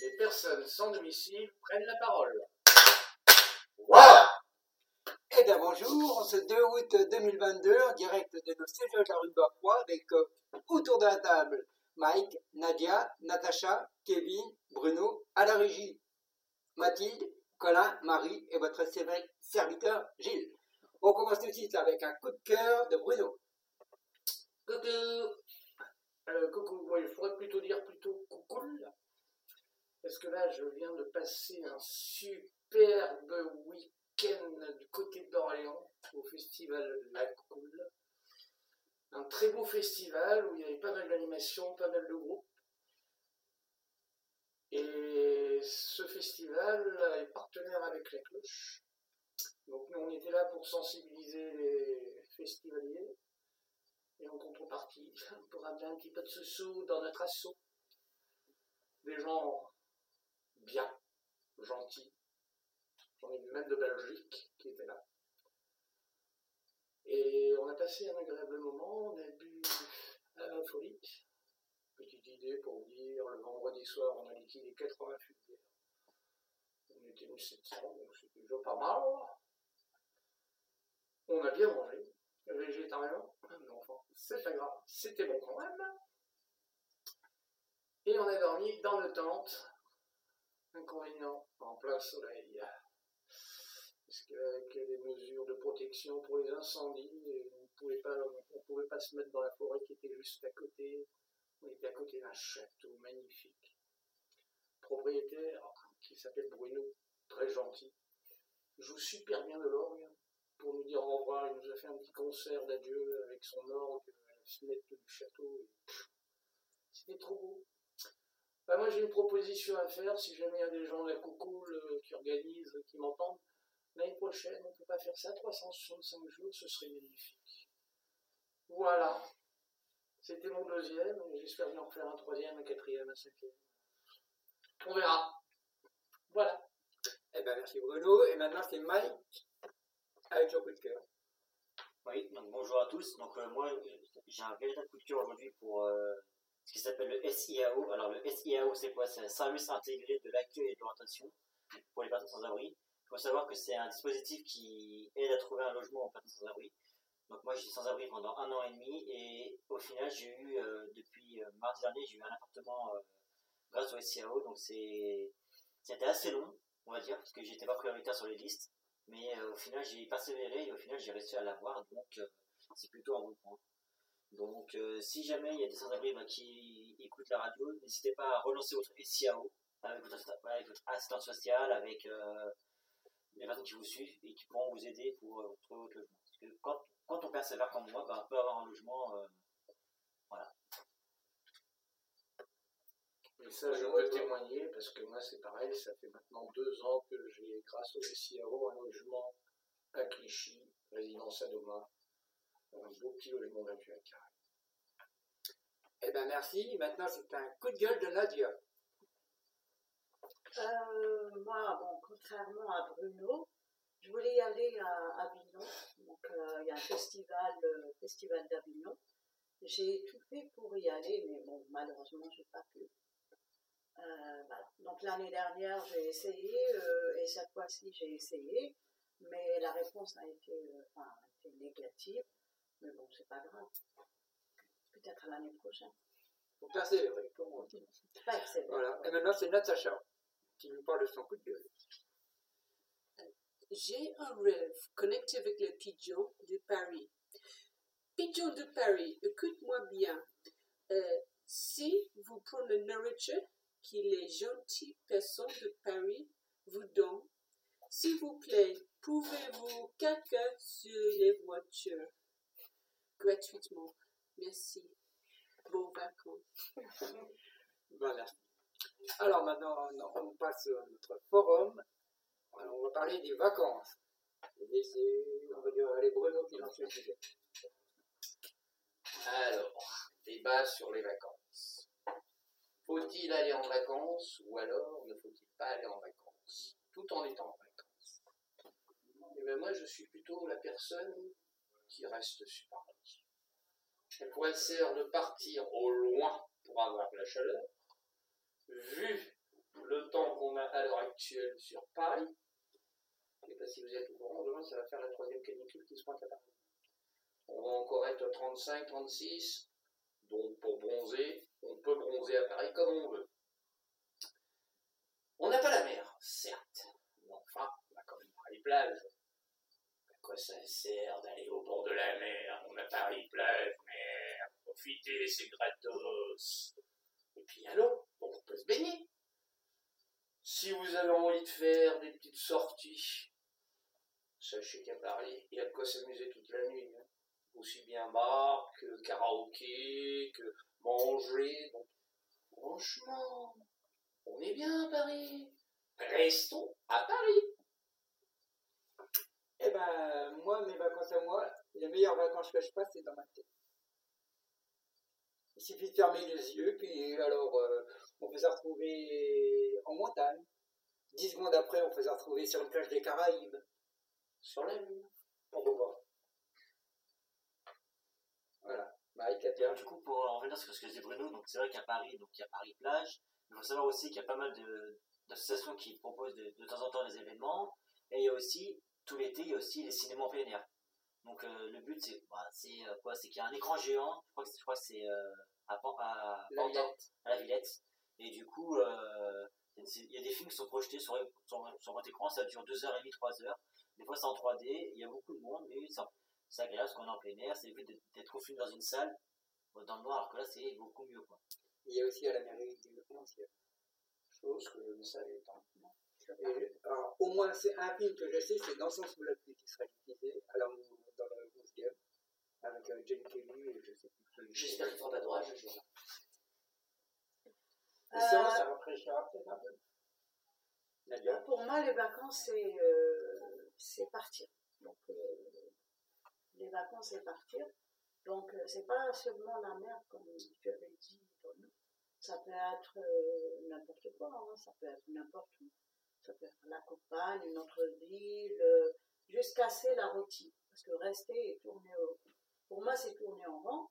Les personnes sans domicile prennent la parole. Voilà Eh bien bonjour, ce 2 août 2022, en direct de nos sièges de la rue Barrois, avec euh, autour de la table Mike, Nadia, Natacha, Kevin, Bruno, à la régie, Mathilde, Colin, Marie et votre serviteur Gilles. On commence tout de suite avec un coup de cœur de Bruno. Coucou Euh, Coucou, moi, il faudrait plutôt dire plutôt coucou. Parce que là, je viens de passer un superbe week-end du côté d'Orléans, au festival La Cool. Un très beau festival où il y avait pas mal d'animations, pas mal de groupes. Et ce festival est partenaire avec la cloche. Donc nous, on était là pour sensibiliser les festivaliers. Et en contrepartie, pour amener un petit peu de sous dans notre assaut. Des gens bien, gentils. J'en ai vu même de Belgique qui étaient là. Et on a passé un agréable moment, on a bu à la folie. Petite idée pour vous dire, le vendredi soir, on a liquidé 88 bières. On était 1700, donc c'était déjà pas mal. On a bien mangé, végétarien, c'est pas grave, c'était bon quand même. Et on a dormi dans nos tentes. Inconvénient, en plein soleil. Parce qu'avec les mesures de protection pour les incendies, on ne pouvait pouvait pas se mettre dans la forêt qui était juste à côté. On était à côté d'un château magnifique. Propriétaire qui s'appelle Bruno, très gentil. Joue super bien de l'orgue pour nous dire au revoir. Il nous a fait un petit concert d'adieu avec son orgue à la fenêtre du château. C'était trop beau. Bah, moi j'ai une proposition à faire, si jamais il y a des gens de la coucoule euh, qui organisent, qui m'entendent, l'année prochaine, on ne peut pas faire ça 365 jours, ce serait magnifique. Voilà. C'était mon deuxième, j'espère bien en faire un troisième, un quatrième, un cinquième. On verra. Voilà. Eh bien merci Bruno, et maintenant c'est Mike avec son coup de cœur. Oui, donc bonjour à tous. Donc euh, moi, j'ai un véritable coup de cœur aujourd'hui pour euh, ce qui s'appelle le SIAO. Alors le SIAO, c'est quoi? C'est un service intégré de l'accueil et de l'orientation pour les personnes sans abri. Il faut savoir que c'est un dispositif qui aide à trouver un logement aux personnes sans abri. Donc moi, j'étais sans abri pendant un an et demi et au final, j'ai eu, euh, depuis mardi dernier, j'ai eu un appartement grâce au SIAO. Donc c'était assez long, on va dire, parce que j'étais pas prioritaire sur les listes. Mais euh, au final, j'ai persévéré et au final, j'ai réussi à l'avoir. Donc euh, c'est plutôt un bon point. Donc, euh, si jamais il y a des sans-abri bah, qui écoutent la radio, n'hésitez pas à relancer votre SIAO avec votre, avec assistante sociale, avec les personnes qui vous suivent et qui pourront vous aider pour trouver votre logement. Parce que quand, quand on persévère comme moi, bah, on peut avoir un logement. voilà. Et ça, je peux témoigner parce que moi, c'est pareil, ça fait maintenant deux ans que j'ai, grâce au SIAO, un logement à Clichy, résidence à Doma, un beau petit logement 28 mètres carrés. Eh bien merci, maintenant c'est un coup de gueule de Nadia. Euh, moi, bon, contrairement à Bruno, je voulais y aller à Avignon. Donc, euh, il y a un festival, le festival d'Avignon. J'ai tout fait pour y aller, mais bon, malheureusement, j'ai pas pu. Euh, voilà. Donc, l'année dernière, j'ai essayé, euh, et cette fois-ci, j'ai essayé, mais la réponse a été, euh, enfin, a été négative. Mais bon, c'est pas grave. Peut-être l'année prochaine. Pour persévérer, comme on dit. Voilà, et maintenant c'est Natacha qui nous parle de son coup de gueule. J'ai un rêve connecté avec les pigeons de Paris. Pigeons de Paris, écoute-moi bien. Euh, si vous prenez la nourriture que les gentilles personnes de Paris vous donnent, s'il vous plaît, pouvez-vous caca sur les voitures? Gratuitement. Merci. Bon vacances. Voilà. Alors maintenant, on passe à notre forum. Alors, on va parler des vacances. On va dire, les Bruno qui lance le sujet. Alors, débat sur les vacances. Faut-il aller en vacances ou alors ne faut-il pas aller en vacances? Tout en étant en vacances Et bien moi, je suis plutôt la personne qui reste sur Paris. À quoi sert de partir au loin pour avoir la chaleur vu le temps qu'on a à l'heure actuelle sur Paris, je ne sais pas si vous êtes au courant, demain ça va faire la troisième canicule qui se pointe à Paris. On va encore être 35, 36, donc pour bronzer, on peut bronzer à Paris comme on veut. On n'a pas la mer, certes, mais enfin, on a quand même Paris plage. À quoi ça sert d'aller au bord de la mer? On a Paris plage, mer, profitez, c'est gratos. Et puis allons, on peut se baigner. Si vous avez envie de faire des petites sorties, sachez qu'à Paris, il y a de quoi s'amuser toute la nuit. hein. Aussi bien bar que karaoké, que manger. Donc, franchement, on est bien à Paris. Restons à Paris. Eh ben, moi, mes vacances à moi, les meilleures vacances que je passe, c'est dans ma tête. Il suffit de fermer les yeux, puis alors, euh, on peut se retrouver en montagne. Dix secondes après, on peut se retrouver sur une plage des Caraïbes. Sur la lune. Pourquoi pas Toi. Du coup, pour en revenir sur ce que disait Bruno, donc c'est vrai qu'à Paris, donc il y a Paris plage. Il faut savoir aussi qu'il y a pas mal d'associations qui proposent de, de temps en temps des événements. Et il y a aussi, tout l'été, il y a aussi les cinémas en plein air. Donc euh, le but, c'est bah, euh, quoi? C'est qu'il y a un écran géant. Je crois que, c'est- je crois que c'est euh, à, Pan- à, La Villette. à la Villette. Et du coup, euh, il y a des films qui sont projetés sur, sur, sur votre écran. Ça dure 2h30, 3h. Des fois, c'est en 3D. Il y a beaucoup de monde, mais c'est c'est agréable parce qu'on est en plein air. C'est le but d'être- au film dans une salle dans le noir, alors que là, c'est beaucoup mieux. Quoi. Il y a aussi à la mairie du Financier. Chose que je ne savais pas. Et, alors, au moins, c'est un film que je sais, c'est Dansons sous la pluie qui sera diffusé à la, dans le 11e avec euh, Jane Kelly et je sais plus. J'espère qu'il ne fera pas d'orage. je sais pas. Et ça, ça rafraîchira peut-être un peu. Nadia Pour moi, les vacances, c'est euh, c'est partir. Donc, euh, les vacances, c'est partir. Donc, euh, c'est pas seulement la mer, comme tu avais dit. Ça peut être euh, n'importe quoi, hein. ça peut être n'importe où. Ça peut être la campagne, une autre ville, euh, juste casser la routine. Parce que rester et tourner au... Pour moi, c'est tourner en rond.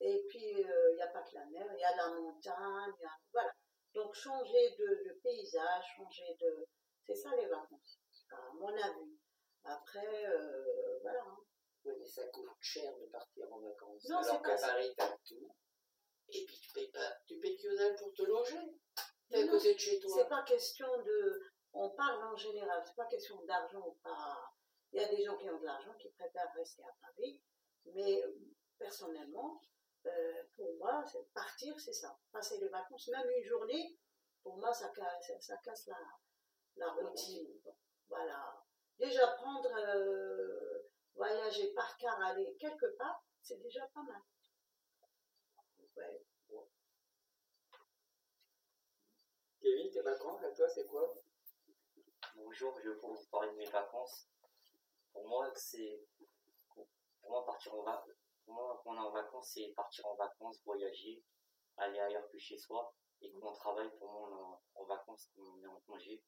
Et puis, il n'y a pas que la mer, il y a la montagne. Voilà. Donc, changer de, paysage, changer de... C'est ça les vacances, à mon avis. Après, voilà. hein. Oui, mais ça coûte cher de partir en vacances. Non, Alors qu'à. Paris, t'as tout. Et puis tu payes pas, tu payes que pour te loger. T'es à côté de chez toi. C'est pas question de. On parle en général, c'est pas question d'argent ou pas. Il y a des gens qui ont de l'argent qui préfèrent rester à Paris, mais personnellement, euh, pour moi, partir, c'est ça. Passer les vacances, même une journée, pour moi, ça casse, ça casse la, la routine. Voilà. Déjà prendre, euh, voyager par car, aller quelque part, c'est déjà pas mal. Ouais. Kevin, tes vacances, à toi, c'est quoi? Bonjour, je vais vous parler de mes vacances. Pour moi, c'est. Pour moi, partir en vacances. Pour moi, quand on est en vacances, c'est partir en vacances, voyager, aller ailleurs que chez soi. Et quand on travaille, pour moi, on est en, en vacances, quand on est en congé.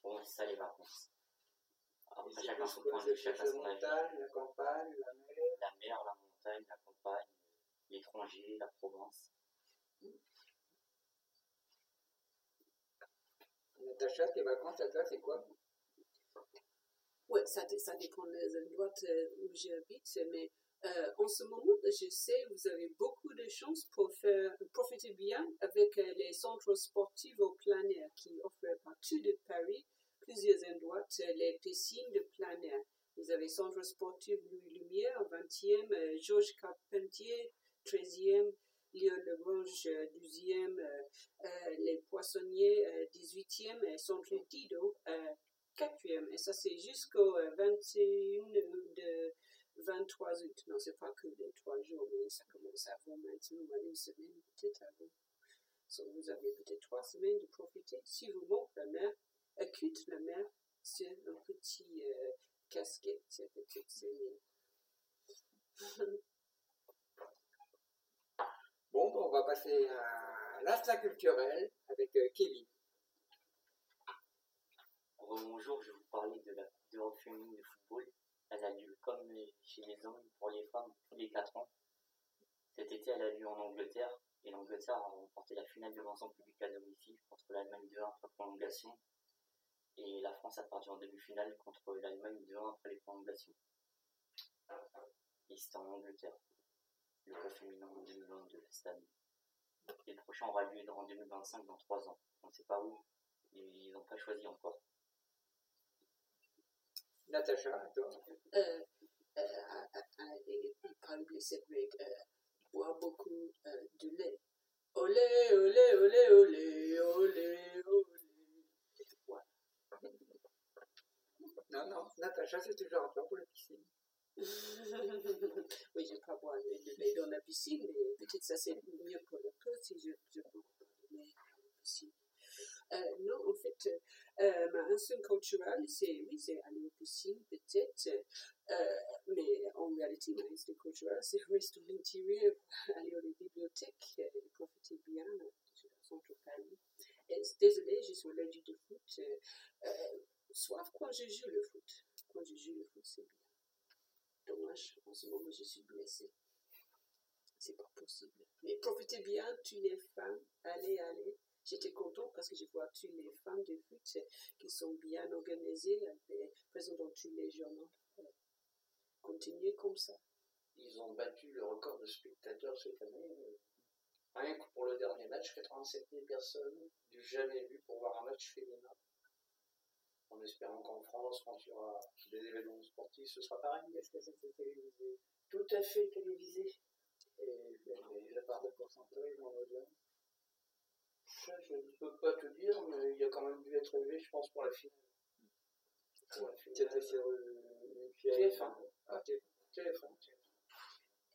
Pour moi, c'est ça les vacances. C'est chacun son point de vue, chacun son la avis. montagne, la campagne, la mer. La mer, la montagne, la campagne, l'étranger, la Provence. Natacha, tes vacances, à toi, c'est quoi? Ouais, ça, ça dépend des endroits euh, où j'habite, mais euh, en ce moment, je sais, vous avez beaucoup de chances pour faire, profiter bien avec euh, les centres sportifs au plein air qui offrent partout de Paris plusieurs endroits, les piscines de plein air. Vous avez Centre sportif Louis Lumière, 20e, euh, Georges Carpentier, 13e, Léon Legrange, euh, 12e, euh, euh, les Poissonniers, euh, 18e, et Centre euh, quatrième. Et ça, c'est jusqu'au euh, 21 de 23 août. Non, c'est pas que les trois jours, mais ça commence avant maintenant, une semaine, peut-être avant. So, vous avez peut-être trois semaines de profiter. Si vous manque la mer, acute la mer, c'est un petit euh, casquette. Bon, ben, on va passer à l'instinct culturel avec euh, Kevin. Bonjour, je vais vous parler de la Coupe féminine de football. Elle a lieu comme chez les hommes pour les femmes tous les 4 ans. Cet été, elle a lieu en Angleterre. Et l'Angleterre a remporté la finale de l'ensemble public à domicile contre l'Allemagne 2-1 après prolongation. Et la France a perdu en demi-finale contre l'Allemagne 2-1 après les prolongations. Et c'était en Angleterre. Le féminin en 2022, cette année. Et le prochain aura lieu en 2025, dans 3 ans. On ne sait pas où. Ils n'ont pas choisi encore. Natacha, toi Euh, euh, par Cédric euh, boit beaucoup euh, de lait. Olé, olé, olé, olé, olé, olé. Voilà. Non, non, Natacha, c'est toujours un plan pour la piscine. oui, je pas boire de lait dans la piscine, mais peut-être ça c'est mieux pour le corps si je, je bois de lait dans la piscine. Euh, non, en fait, euh, ma instinct culturel, c'est oui, c'est aller aux piscines peut-être, euh, mais en réalité, ma instinct culturel, c'est rester à l'intérieur, aller aux bibliothèques et profiter bien de la centre Paris. Et désolé, je suis allergique de foot. Euh, euh, sauf quand je joue le foot. Quand je joue le foot, c'est bien. Dommage, en ce moment, je suis blessée. C'est pas possible. Mais profitez bien, toutes les femmes, allez, allez. J'étais contente parce que je vois toutes les femmes de foot qui sont bien organisées, et présentes dans tous les journaux. Euh, Comme ça. Ils ont battu le record de spectateurs cette année. euh, Rien que pour le dernier match, 87 000 personnes, du jamais vu pour voir un match féminin. En espérant qu'en France, quand il y aura des événements sportifs, ce sera pareil. Est-ce que c'était télévisé? Tout à fait télévisé. Et, et la part de pourcentage dans l'audience Ça, je ne peux pas te dire, mais il a quand même dû être élevé, je pense, pour la finale. Pour la finale. C'était sur euh, une fière. TF1. Ah, TF1.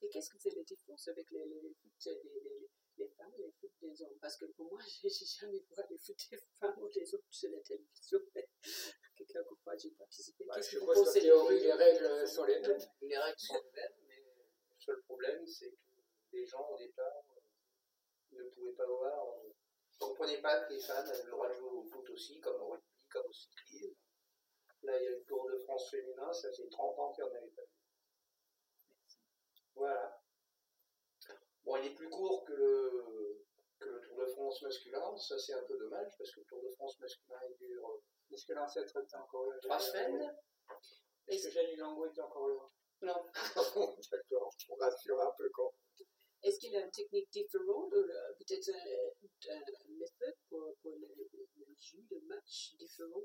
Et qu'est-ce que c'est la différence avec les, les, les foot des les, les femmes et les foot des hommes? Parce que pour moi, j'ai j'ai jamais vu les foot des femmes ou des hommes sur la télévision. Quelquefois, j'ai participé. Bah, Qu'est-ce je que qu'en théorie, les règles sont les mêmes. Les règles sont les mêmes, mais le seul problème, c'est que les gens, au départ, euh, ne pouvaient pas voir, euh, ne comprenaient pas que les femmes avaient le droit de jouer au foot aussi, comme au rugby, comme au cyclisme. Là, il y a le Tour de France féminin, ça fait 30 ans qu'il n'y en avait pas eu. Voilà. Bon, il est plus court que le, que le Tour de France masculin, ça c'est un peu dommage, parce que le Tour de France masculin, il dure euh, Est-ce que l'ancêtre était encore là trois semaines. Est-ce que Jenny Lango était encore là? Non. D'accord, je me rassure un peu quand. Est-ce qu'il a une technique différente ou euh, peut-être une un méthode pour, pour le, le, le jeu de match différent?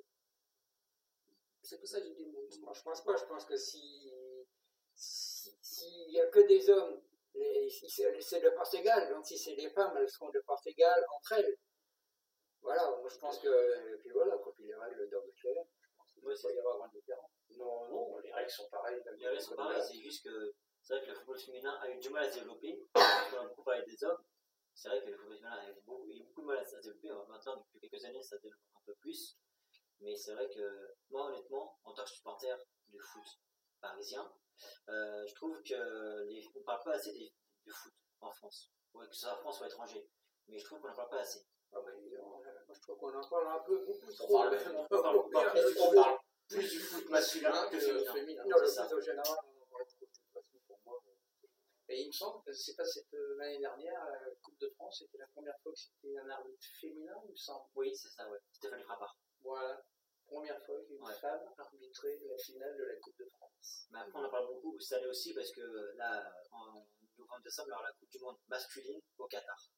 C'est pour ça que je demande. Moi, je pense pas. Je pense que si s'il si, n'y a que des hommes, c'est de part égale. Donc si c'est des femmes, elles seront de part égale entre elles. Voilà, moi je pense que. Et puis voilà, quand puis les règles doivent être claires. Je pense qu'il ne peut pas y avoir grande différence. Non, non, les règles sont pareilles. Les règles sont pareilles, c'est juste que c'est vrai que le football féminin a eu du mal à se développer. Qu'on a beaucoup parlé des hommes. C'est vrai que le football féminin a eu beaucoup, il y a eu beaucoup de mal à se développer. Maintenant, depuis quelques années, ça se développe un peu plus. Mais c'est vrai que moi, honnêtement, en tant que supporter du foot parisien, euh, je trouve que les, on parle pas assez des, du foot en France. Ouais, que ce soit en France ou à l'étranger. Mais je trouve qu'on n'en parle pas assez. Ah, mais, euh, moi je trouve qu'on en parle un peu beaucoup On trop. parle, on parle- on parle plus- on parle plus du foot masculin que féminin. féminin. Non, le foot général, on en parle trop. De toute façon, pour moi. Et il me semble que c'est pas cette euh, l'année dernière, la Coupe de France, c'était la première fois que c'était un arbitre féminin, il me semble. Oui, c'est ça, ouais. Stéphanie Frappard. Voilà. Première fois qu'une Ouais. femme arbitrait la finale de la Coupe de France. Mais après, on en parle beaucoup cette année aussi parce que là, en novembre-décembre, il y aura la Coupe du Monde masculine au Qatar.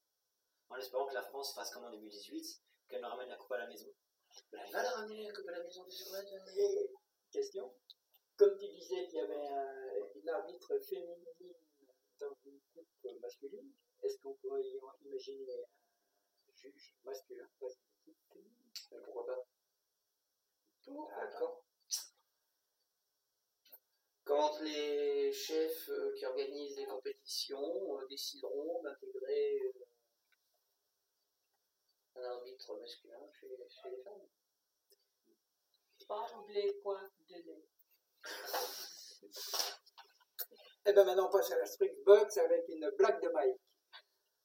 En espérant que la France fasse comme en 2018, qu'elle nous ramène la Coupe à la maison. Mais elle va la ramener la Coupe à la maison question Comme tu disais qu'il y avait un- une arbitre féminine dans une coupe masculine, est-ce qu'on pourrait y imaginer un juge masculin? Dans une équipe féminine pourquoi pas D'accord. Quand les chefs euh, qui organisent les compétitions euh, décideront d'intégrer euh, un arbitre masculin chez, chez les femmes. Pas oublier point de lait. Et bien maintenant on passe à la Street Box avec une blague de Mike.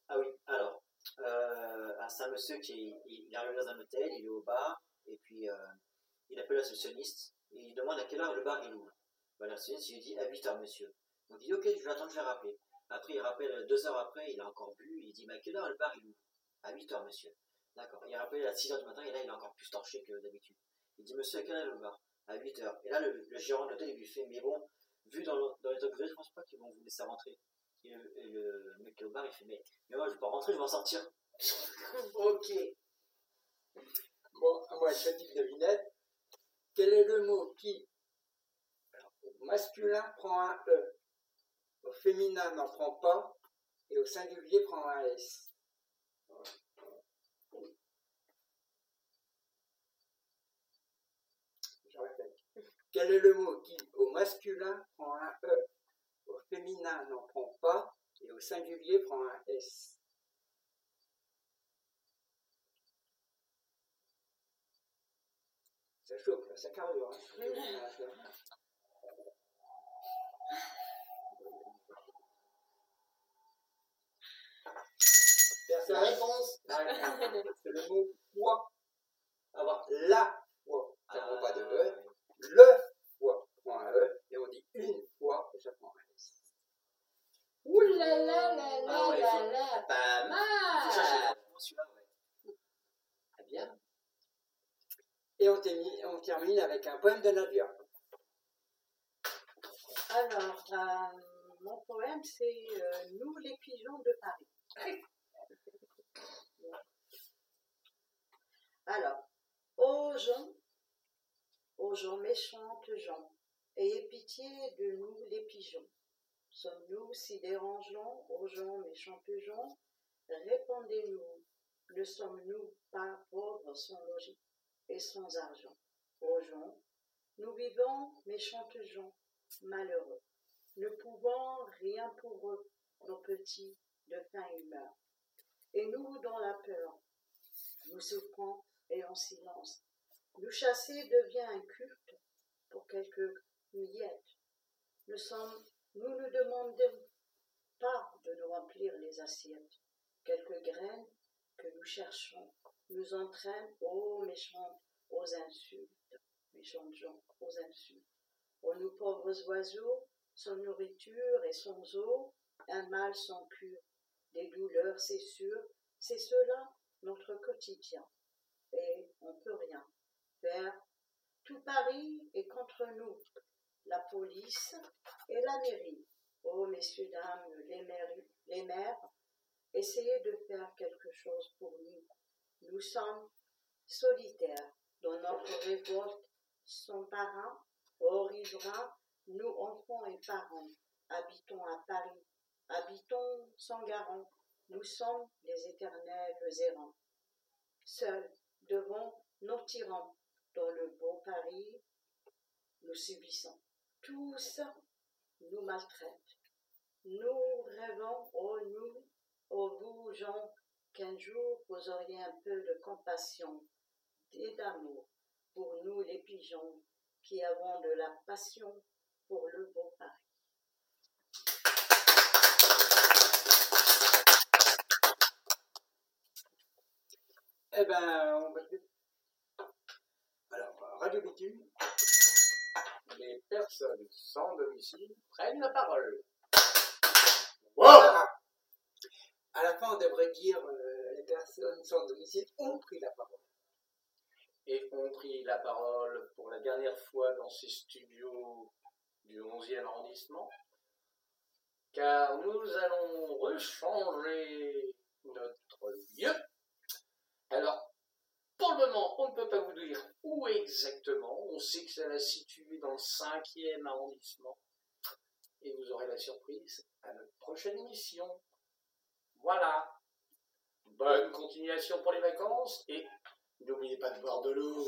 Ah oui, alors, euh, c'est un monsieur qui il, il arrive dans un hôtel, il est au bar, et puis euh, il appelle la et il demande à quelle heure le bar il ouvre. Bah, la réceptionniste il lui dit à 8 heures, monsieur. On dit ok, je vais attendre, je vais rappeler. Après, il rappelle deux heures après, il a encore bu. Il dit Mais à quelle heure le bar il ouvre? À 8 heures, monsieur. D'accord. Il rappelle à 6 heures du matin et là, il est encore plus torché que d'habitude. Il dit Monsieur, à quelle heure le bar? À 8 heures. Et là, le, gérant de l'hôtel, lui fait Mais bon, vu dans, dans l'état que je pense pas qu'ils vont vous laisser rentrer. Et le, et le mec au bar, il fait Mais, mais moi, je vais pas rentrer, je vais en sortir. Ok. Bon, moi, petite devinette. Quel est le mot qui, au masculin, prend un E, au féminin, n'en prend pas, et au singulier, prend un S Je répète. Quel est le mot qui, au masculin, prend un E, au féminin, n'en prend pas, et au singulier, prend un S? Ça chauffe, là, ça carbure. Hein. Personne La réponse C'est le mot foi. Avoir la foi. Ça prend pas de Ah, E. Le foi prend un E. Et on dit une fois et ça prend un S. Ouh là là là là Ah là là, pas mal. vraiment celui-là, ouais. Très bien. Et on, termine- avec un poème de Nadia. Alors, euh, mon poème, c'est euh, Nous les pigeons de Paris. Alors, ô gens, ô gens méchantes gens, ayez pitié de nous les pigeons. Sommes-nous si dérangeants, ô gens méchantes gens? Répondez-nous, ne sommes-nous pas pauvres sans logis et sans argent Ô gens, nous vivons méchantes gens malheureux, ne pouvant rien pour eux, nos petits de fin humeur. Et nous, dans la peur, nous souffrons et en silence. Nous chasser devient un culte pour quelques miettes. Nous ne demandons pas de nous remplir les assiettes. Quelques graines que nous cherchons nous entraînent aux méchantes, aux insultes, méchantes gens, aux insultes. Ô nous pauvres oiseaux, sans nourriture et sans eau, un mal sans cure, des douleurs, c'est sûr, c'est cela notre quotidien. Et on peut rien faire. Tout Paris est contre nous, la police et la mairie. Oh, messieurs, dames, les maires, les maires, essayez de faire quelque chose pour nous. Nous sommes solitaires dans notre révolte sans parrain, ô riverains, nous enfants et parents, habitons à Paris, habitons sans garant, nous sommes les éternels errants. Seuls devant nos tyrans, dans le beau Paris, nous subissons. Tous nous maltraitent. Nous rêvons, ô nous, ô vous gens, qu'un jour vous auriez un peu de compassion et d'amour pour nous les pigeons qui avons de la passion pour le beau Paris. Eh ben, on va Alors, Radio Bitume, Les personnes sans domicile prennent la parole. Ah. À la fin, on devrait dire euh, les personnes sans domicile ont pris la parole. et ont pris la parole pour la dernière fois dans ces studios du 11e arrondissement, car nous allons rechanger notre lieu. Alors, pour le moment, on ne peut pas vous dire où exactement, on sait que ça va se situer dans le 5e arrondissement, et vous aurez la surprise à notre prochaine émission. Voilà. Bonne continuation pour les vacances et N'oubliez pas de boire de l'eau.